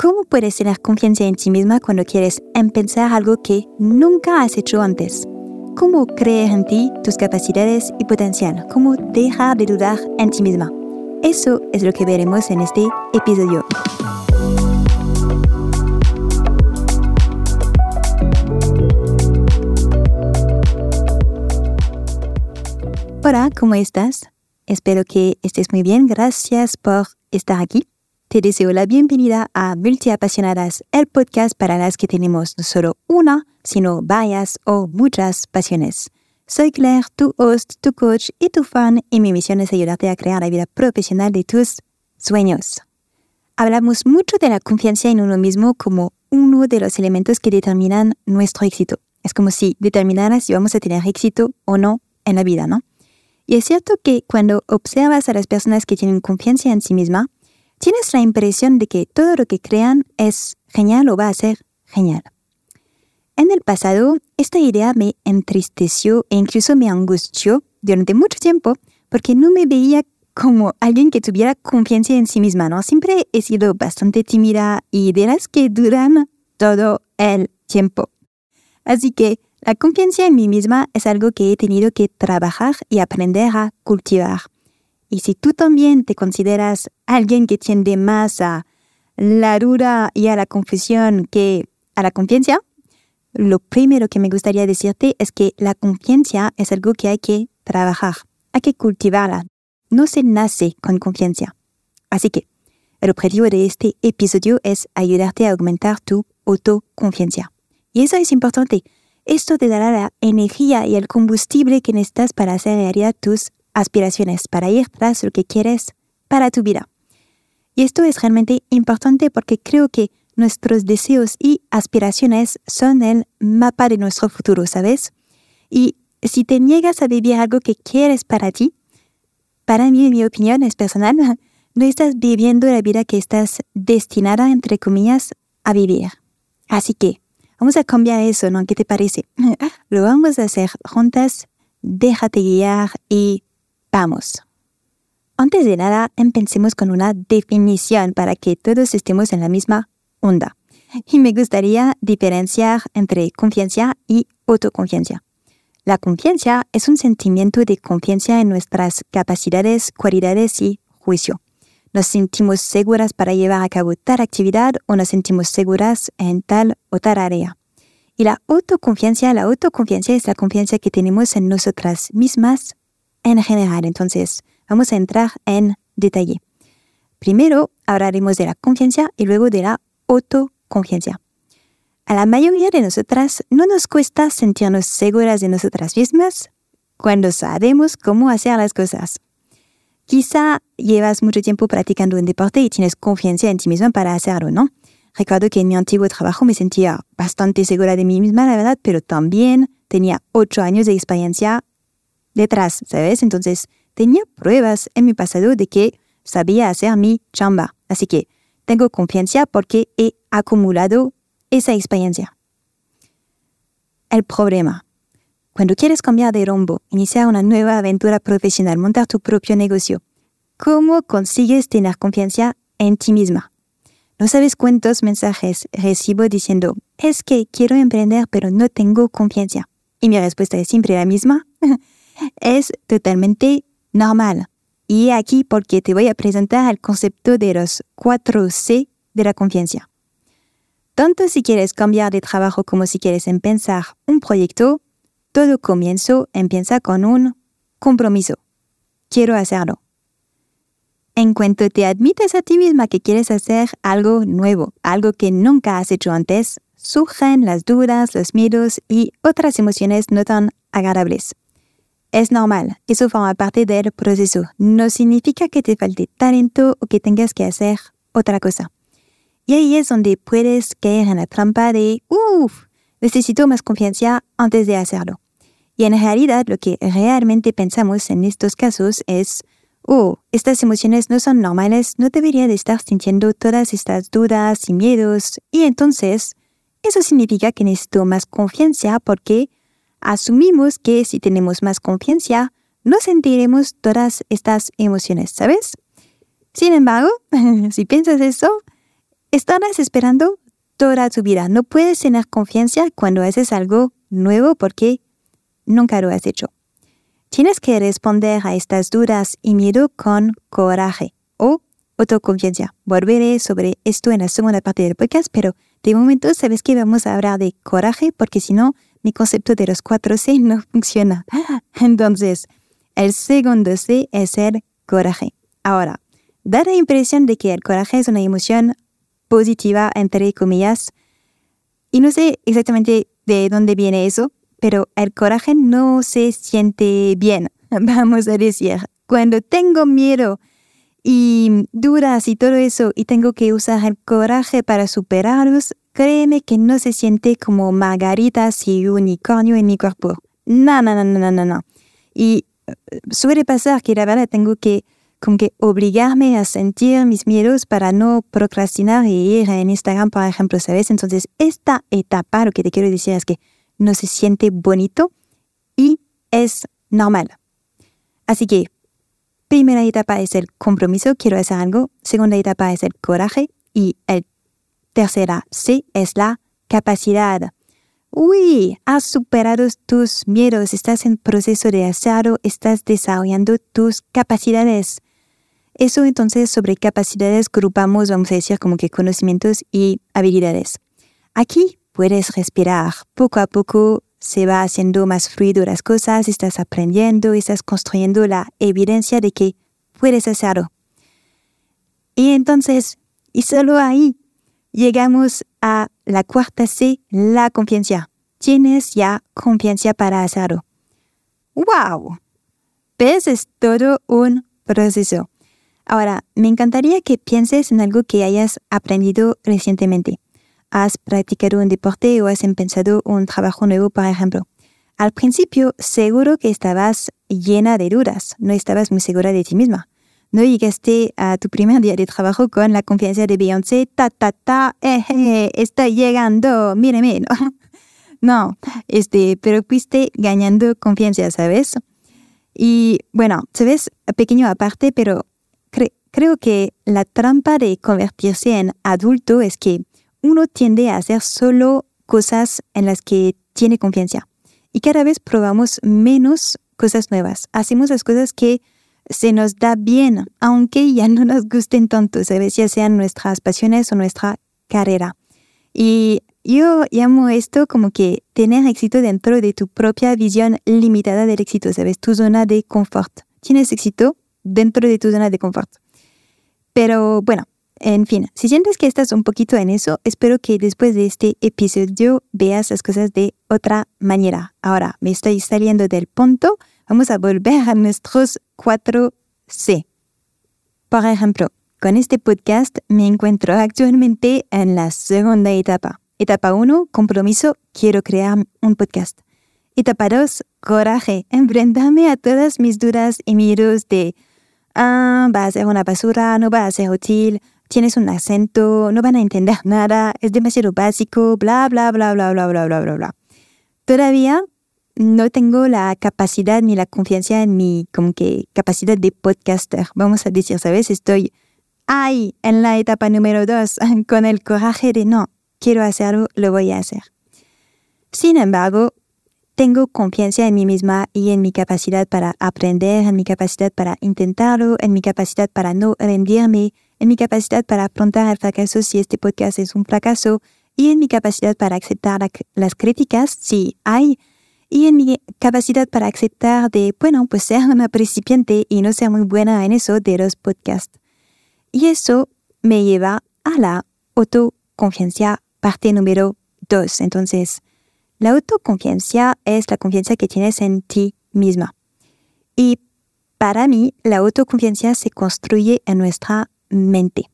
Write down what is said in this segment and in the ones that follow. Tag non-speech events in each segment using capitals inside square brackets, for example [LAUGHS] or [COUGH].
¿Cómo puedes tener confianza en ti misma cuando quieres empezar algo que nunca has hecho antes? ¿Cómo creer en ti, tus capacidades y potencial? ¿Cómo dejar de dudar en ti misma? Eso es lo que veremos en este episodio. Hola, ¿cómo estás? Espero que estés muy bien. Gracias por estar aquí. Te deseo la bienvenida a Multiapasionadas, el podcast para las que tenemos no solo una, sino varias o muchas pasiones. Soy Claire, tu host, tu coach y tu fan, y mi misión es ayudarte a crear la vida profesional de tus sueños. Hablamos mucho de la confianza en uno mismo como uno de los elementos que determinan nuestro éxito. Es como si determinara si vamos a tener éxito o no en la vida, ¿no? Y es cierto que cuando observas a las personas que tienen confianza en sí misma, tienes la impresión de que todo lo que crean es genial o va a ser genial. En el pasado, esta idea me entristeció e incluso me angustió durante mucho tiempo porque no me veía como alguien que tuviera confianza en sí misma, ¿no? Siempre he sido bastante tímida y de las que duran todo el tiempo. Así que la confianza en mí misma es algo que he tenido que trabajar y aprender a cultivar. Y si tú también te consideras alguien que tiende más a la duda y a la confusión que a la confianza, lo primero que me gustaría decirte es que la confianza es algo que hay que trabajar, hay que cultivarla. No se nace con confianza. Así que el objetivo de este episodio es ayudarte a aumentar tu autoconfianza. Y eso es importante esto te dará la energía y el combustible que necesitas para hacer realidad tus aspiraciones, para ir tras lo que quieres para tu vida. Y esto es realmente importante porque creo que nuestros deseos y aspiraciones son el mapa de nuestro futuro, ¿sabes? Y si te niegas a vivir algo que quieres para ti, para mí, mi opinión es personal, [LAUGHS] no estás viviendo la vida que estás destinada, entre comillas, a vivir. Así que, Vamos a cambiar eso, ¿no? ¿Qué te parece? [LAUGHS] Lo vamos a hacer juntas. Déjate guiar y vamos. Antes de nada, empecemos con una definición para que todos estemos en la misma onda. Y me gustaría diferenciar entre confianza y autoconfianza. La confianza es un sentimiento de confianza en nuestras capacidades, cualidades y juicio nos sentimos seguras para llevar a cabo tal actividad o nos sentimos seguras en tal o tal área. Y la autoconfianza, la autoconfianza es la confianza que tenemos en nosotras mismas en general. Entonces, vamos a entrar en detalle. Primero hablaremos de la confianza y luego de la autoconfianza. A la mayoría de nosotras no nos cuesta sentirnos seguras de nosotras mismas cuando sabemos cómo hacer las cosas. Quizá llevas mucho tiempo practicando un deporte y tienes confianza en ti misma para hacerlo, ¿no? Recuerdo que en mi antiguo trabajo me sentía bastante segura de mí misma, la verdad, pero también tenía ocho años de experiencia detrás, ¿sabes? Entonces tenía pruebas en mi pasado de que sabía hacer mi chamba. Así que tengo confianza porque he acumulado esa experiencia. El problema cuando quieres cambiar de rumbo, iniciar una nueva aventura profesional, montar tu propio negocio, ¿cómo consigues tener confianza en ti misma? No sabes cuántos mensajes recibo diciendo, es que quiero emprender pero no tengo confianza. Y mi respuesta es siempre la misma. [LAUGHS] es totalmente normal. Y aquí porque te voy a presentar el concepto de los 4 C de la confianza. Tanto si quieres cambiar de trabajo como si quieres empezar un proyecto, todo comienzo empieza con un compromiso. Quiero hacerlo. En cuanto te admites a ti misma que quieres hacer algo nuevo, algo que nunca has hecho antes, surgen las dudas, los miedos y otras emociones no tan agradables. Es normal, eso forma parte del proceso. No significa que te falte talento o que tengas que hacer otra cosa. Y ahí es donde puedes caer en la trampa de, uff, necesito más confianza antes de hacerlo. Y en realidad lo que realmente pensamos en estos casos es, oh, estas emociones no son normales, no debería de estar sintiendo todas estas dudas y miedos. Y entonces, eso significa que necesito más confianza porque asumimos que si tenemos más confianza, no sentiremos todas estas emociones, ¿sabes? Sin embargo, [LAUGHS] si piensas eso, estarás esperando toda tu vida. No puedes tener confianza cuando haces algo nuevo porque nunca lo has hecho. Tienes que responder a estas dudas y miedo con coraje o autoconfianza. Volveré sobre esto en la segunda parte del podcast, pero de momento sabes que vamos a hablar de coraje porque si no, mi concepto de los cuatro C no funciona. [LAUGHS] Entonces, el segundo C es el coraje. Ahora, da la impresión de que el coraje es una emoción positiva, entre comillas. Y no sé exactamente de dónde viene eso, pero el coraje no se siente bien, [LAUGHS] vamos a decir. Cuando tengo miedo y dudas y todo eso y tengo que usar el coraje para superarlos, créeme que no se siente como margaritas y unicornio en mi cuerpo. No, no, no, no, no, no. Y eh, suele pasar que la verdad tengo que como que obligarme a sentir mis miedos para no procrastinar y ir en Instagram, por ejemplo, ¿sabes? Entonces, esta etapa, lo que te quiero decir es que no se siente bonito y es normal. Así que, primera etapa es el compromiso, quiero hacer algo. Segunda etapa es el coraje. Y el tercera C es la capacidad. Uy, has superado tus miedos, estás en proceso de hacerlo, estás desarrollando tus capacidades. Eso entonces sobre capacidades grupamos, vamos a decir, como que conocimientos y habilidades. Aquí puedes respirar. Poco a poco se va haciendo más fluido las cosas, estás aprendiendo, estás construyendo la evidencia de que puedes hacerlo. Y entonces, y solo ahí, llegamos a la cuarta C, la confianza. Tienes ya confianza para hacerlo. ¡Wow! ¿Ves? Es todo un proceso. Ahora, me encantaría que pienses en algo que hayas aprendido recientemente. Has practicado un deporte o has empezado un trabajo nuevo, por ejemplo. Al principio, seguro que estabas llena de dudas, no estabas muy segura de ti misma. No llegaste a tu primer día de trabajo con la confianza de Beyoncé, ta, ta, ta, eh, eh, estoy llegando, míreme, ¿no? [LAUGHS] No, este, pero fuiste ganando confianza, ¿sabes? Y bueno, sabes, pequeño aparte, pero Creo que la trampa de convertirse en adulto es que uno tiende a hacer solo cosas en las que tiene confianza. Y cada vez probamos menos cosas nuevas. Hacemos las cosas que se nos da bien, aunque ya no nos gusten tanto, ¿sabes? Ya sean nuestras pasiones o nuestra carrera. Y yo llamo esto como que tener éxito dentro de tu propia visión limitada del éxito, ¿sabes? Tu zona de confort. Tienes éxito dentro de tu zona de confort. Pero bueno, en fin, si sientes que estás un poquito en eso, espero que después de este episodio veas las cosas de otra manera. Ahora, me estoy saliendo del punto. Vamos a volver a nuestros 4C. Por ejemplo, con este podcast me encuentro actualmente en la segunda etapa. Etapa 1, compromiso, quiero crear un podcast. Etapa 2, coraje, enfrentarme a todas mis dudas y miedos de ah, va a ser una basura, no va a ser útil, tienes un acento, no van a entender nada, es demasiado básico, bla, bla, bla, bla, bla, bla, bla, bla, bla. Todavía no tengo la capacidad ni la confianza en mi como que capacidad de podcaster. Vamos a decir, ¿sabes? Estoy ahí en la etapa número dos [LAUGHS] con el coraje de no, quiero hacerlo, lo voy a hacer. Sin embargo, tengo confianza en mí misma y en mi capacidad para aprender, en mi capacidad para intentarlo, en mi capacidad para no rendirme, en mi capacidad para afrontar el fracaso si este podcast es un fracaso y en mi capacidad para aceptar las críticas si hay y en mi capacidad para aceptar de, bueno, pues ser una principiante y no ser muy buena en eso de los podcasts. Y eso me lleva a la autoconfianza parte número dos. Entonces, la autoconfianza es la confianza que tienes en ti misma. Y para mí, la autoconfianza se construye en nuestra mente,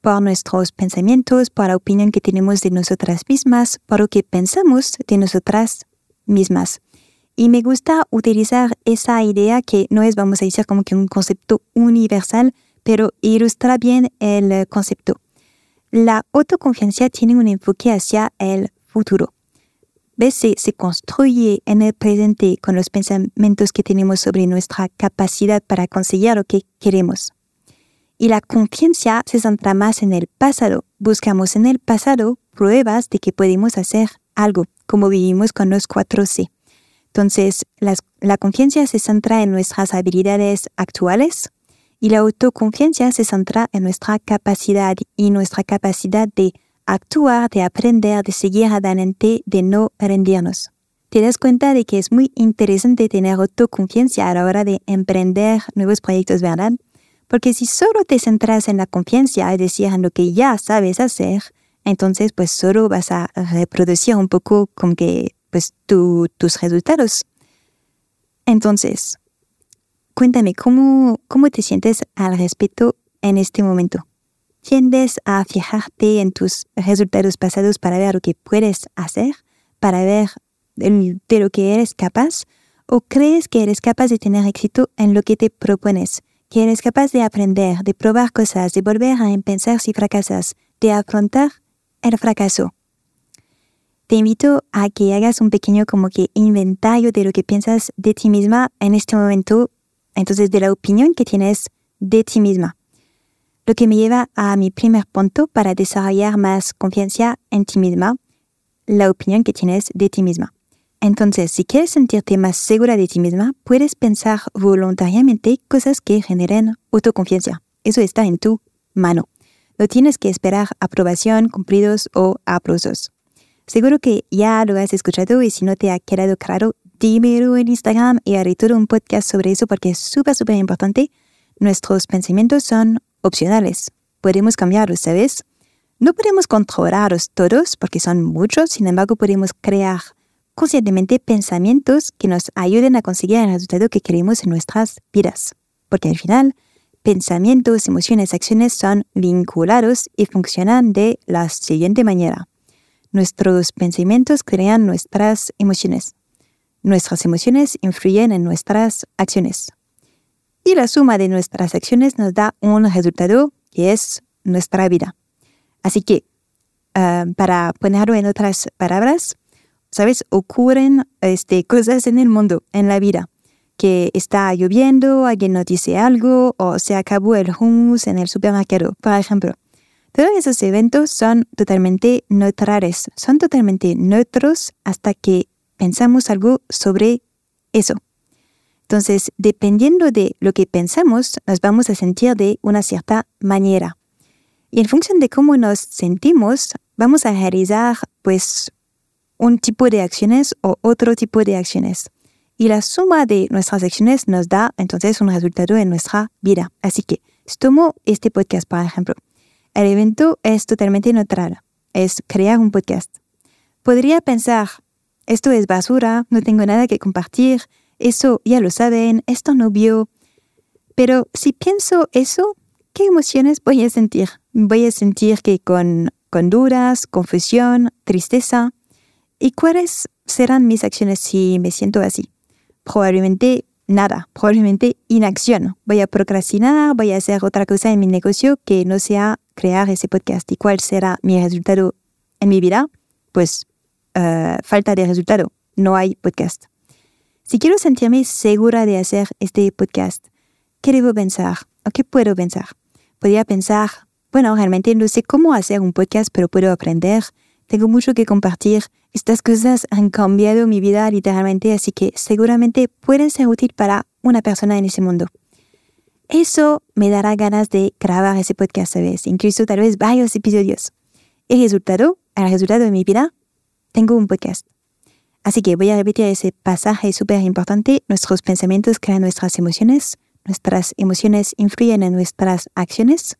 por nuestros pensamientos, por la opinión que tenemos de nosotras mismas, por lo que pensamos de nosotras mismas. Y me gusta utilizar esa idea que no es, vamos a decir, como que un concepto universal, pero ilustra bien el concepto. La autoconfianza tiene un enfoque hacia el futuro veces se construye en el presente con los pensamientos que tenemos sobre nuestra capacidad para conseguir lo que queremos. Y la conciencia se centra más en el pasado. Buscamos en el pasado pruebas de que podemos hacer algo, como vivimos con los 4C. Entonces, la conciencia se centra en nuestras habilidades actuales y la autoconfianza se centra en nuestra capacidad y nuestra capacidad de actuar, de aprender, de seguir adelante, de no rendirnos. Te das cuenta de que es muy interesante tener autoconfianza a la hora de emprender nuevos proyectos, ¿verdad? Porque si solo te centras en la confianza, es decir, en lo que ya sabes hacer, entonces pues solo vas a reproducir un poco con que pues tus resultados. Entonces, cuéntame, ¿cómo, ¿cómo te sientes al respecto en este momento? ¿Tiendes a fijarte en tus resultados pasados para ver lo que puedes hacer, para ver de lo que eres capaz? ¿O crees que eres capaz de tener éxito en lo que te propones? que eres capaz de aprender, de probar cosas, de volver a empezar si fracasas, de afrontar el fracaso. Te invito a que hagas un pequeño como que inventario de lo que piensas de ti misma en este momento, entonces de la opinión que tienes de ti misma. Lo que me lleva a mi primer punto para desarrollar más confianza en ti misma, la opinión que tienes de ti misma. Entonces, si quieres sentirte más segura de ti misma, puedes pensar voluntariamente cosas que generen autoconfianza. Eso está en tu mano. No tienes que esperar aprobación, cumplidos o aplausos. Seguro que ya lo has escuchado y si no te ha quedado claro, dímelo en Instagram y haré todo un podcast sobre eso porque es súper, súper importante. Nuestros pensamientos son opcionales. Podemos cambiarlos, ¿sabes? No podemos controlarlos todos porque son muchos, sin embargo podemos crear conscientemente pensamientos que nos ayuden a conseguir el resultado que queremos en nuestras vidas. Porque al final, pensamientos, emociones, acciones son vinculados y funcionan de la siguiente manera. Nuestros pensamientos crean nuestras emociones. Nuestras emociones influyen en nuestras acciones. Y la suma de nuestras acciones nos da un resultado que es nuestra vida. Así que, ah, para ponerlo en otras palabras, ¿sabes? Ocurren este, cosas en el mundo, en la vida, que está lloviendo, alguien nos dice algo o se acabó el hummus en el supermercado, por ejemplo. Todos esos eventos son totalmente neutrales, son totalmente neutros hasta que pensamos algo sobre eso. Entonces, dependiendo de lo que pensamos, nos vamos a sentir de una cierta manera. Y en función de cómo nos sentimos, vamos a realizar pues un tipo de acciones o otro tipo de acciones. Y la suma de nuestras acciones nos da entonces un resultado en nuestra vida. Así que, si tomo este podcast, por ejemplo, el evento es totalmente neutral, es crear un podcast. Podría pensar, esto es basura, no tengo nada que compartir, eso ya lo saben, esto no vio. Pero si pienso eso, ¿qué emociones voy a sentir? Voy a sentir que con, con dudas, confusión, tristeza, ¿Y cuáles serán mis acciones si me siento así? Probablemente nada, probablemente inacción. Voy a procrastinar, voy a hacer otra cosa en mi negocio que no sea crear ese podcast. ¿Y cuál será mi resultado en mi vida? Pues eh, falta de resultado, no hay podcast. Si quiero sentirme segura de hacer este podcast, ¿qué debo pensar? ¿O qué puedo pensar? Podría pensar, bueno, realmente no sé cómo hacer un podcast, pero puedo aprender. Tengo mucho que compartir estas cosas han cambiado mi vida literalmente, así que seguramente pueden ser útiles para una persona en ese mundo. Eso me dará ganas de grabar ese podcast, ¿sabes? Incluso tal vez varios episodios. El resultado, el resultado de mi vida, tengo un podcast. Así que voy a repetir ese pasaje súper importante. Nuestros pensamientos crean nuestras emociones. Nuestras emociones influyen en nuestras acciones.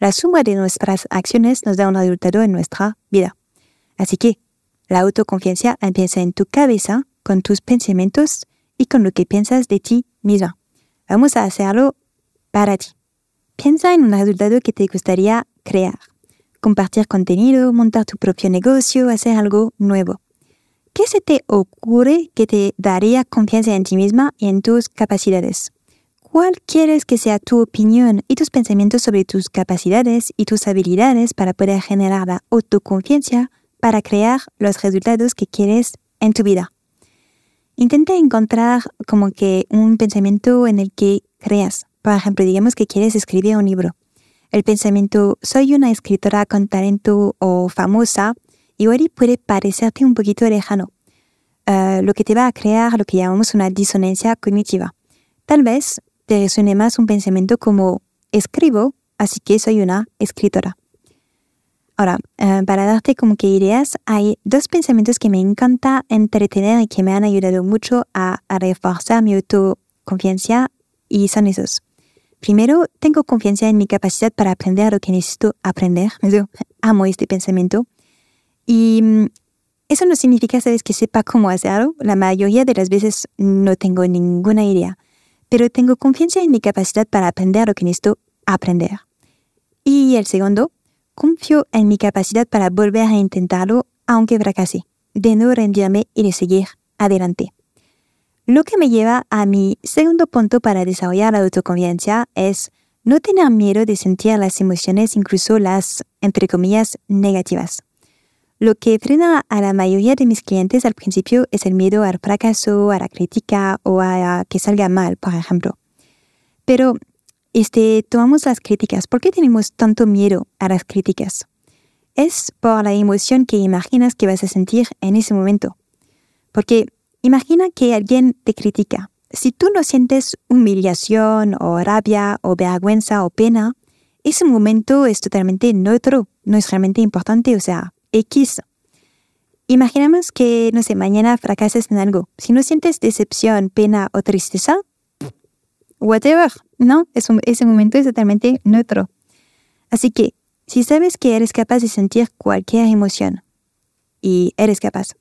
La suma de nuestras acciones nos da un resultado en nuestra vida. Así que la autoconfianza empieza en tu cabeza, con tus pensamientos y con lo que piensas de ti misma. Vamos a hacerlo para ti. Piensa en un resultado que te gustaría crear. Compartir contenido, montar tu propio negocio, hacer algo nuevo. ¿Qué se te ocurre que te daría confianza en ti misma y en tus capacidades? ¿Cuál quieres que sea tu opinión y tus pensamientos sobre tus capacidades y tus habilidades para poder generar la autoconfianza para crear los resultados que quieres en tu vida. Intenta encontrar como que un pensamiento en el que creas. Por ejemplo, digamos que quieres escribir un libro. El pensamiento soy una escritora con talento o famosa igual puede parecerte un poquito lejano, uh, lo que te va a crear lo que llamamos una disonancia cognitiva. Tal vez te resuene más un pensamiento como escribo, así que soy una escritora. Ahora, uh, para darte como que ideas, hay dos pensamientos que me encanta entretener y que me han ayudado mucho a, a reforzar mi autoconfianza y son esos. Primero, tengo confianza en mi capacidad para aprender lo que necesito aprender. [LAUGHS] Yo amo este pensamiento. Y mm, eso no significa, sabes, que sepa cómo hacerlo. La mayoría de las veces no tengo ninguna idea. Pero tengo confianza en mi capacidad para aprender lo que necesito aprender. Y el segundo, confío en mi capacidad para volver a intentarlo aunque fracase, de no rendirme y de seguir adelante. Lo que me lleva a mi segundo punto para desarrollar la autoconfianza es no tener miedo de sentir las emociones, incluso las, entre comillas, negativas. Lo que frena a la mayoría de mis clientes al principio es el miedo al fracaso, a la crítica o a que salga mal, por ejemplo. Pero este, tomamos las críticas. ¿Por qué tenemos tanto miedo a las críticas? Es por la emoción que imaginas que vas a sentir en ese momento. Porque Imagina que alguien te critica. Si tú no sientes humillación o rabia o vergüenza o pena, ese momento es totalmente neutro, no es realmente importante, o sea, X. Imaginamos que, no sé, mañana fracases en algo. Si no sientes decepción, pena o tristeza, whatever, ¿no? ese momento es totalmente neutro. Así que, si sabes que eres capaz de sentir cualquier emoción, y eres capaz,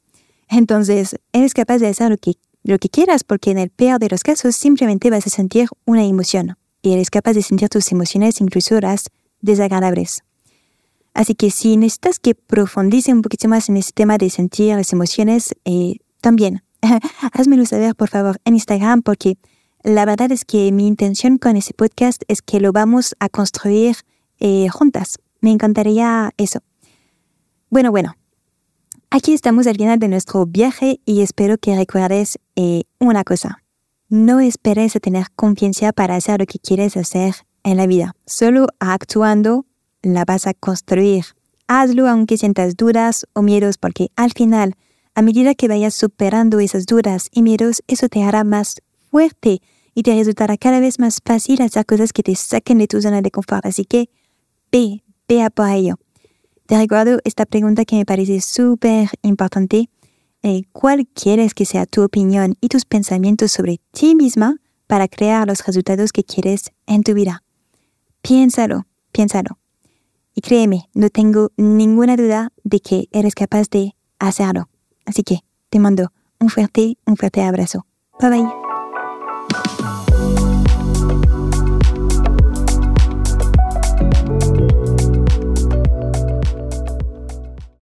entonces eres capaz de hacer lo que, lo que quieras porque en el peor de los casos simplemente vas a sentir una emoción y eres capaz de sentir tus emociones incluso las desagradables. Así que si necesitas que profundice un poquito más en este tema de sentir las emociones, eh, también [LAUGHS] házmelo saber por favor en Instagram porque la verdad es que mi intención con ese podcast es que lo vamos a construir eh, juntas. Me encantaría eso. Bueno, bueno, Aquí estamos al final de nuestro viaje y espero que recuerdes eh, una cosa. No esperes tener confianza para hacer lo que quieres hacer en la vida. Solo actuando la vas a construir. Hazlo aunque sientas dudas o miedos porque al final, a medida que vayas superando esas dudas y miedos, eso te hará más fuerte y te resultará cada vez más fácil hacer cosas que te saquen de tu zona de confort. Así que ve, ve a por ello. Te recuerdo esta pregunta que me parece súper importante. Eh, ¿Cuál quieres que sea tu opinión y tus pensamientos sobre ti misma para crear los resultados que quieres en tu vida? Piénsalo, piénsalo. Y créeme, no tengo ninguna duda de que eres capaz de hacerlo. Así que te mando un fuerte, un fuerte abrazo. Bye bye.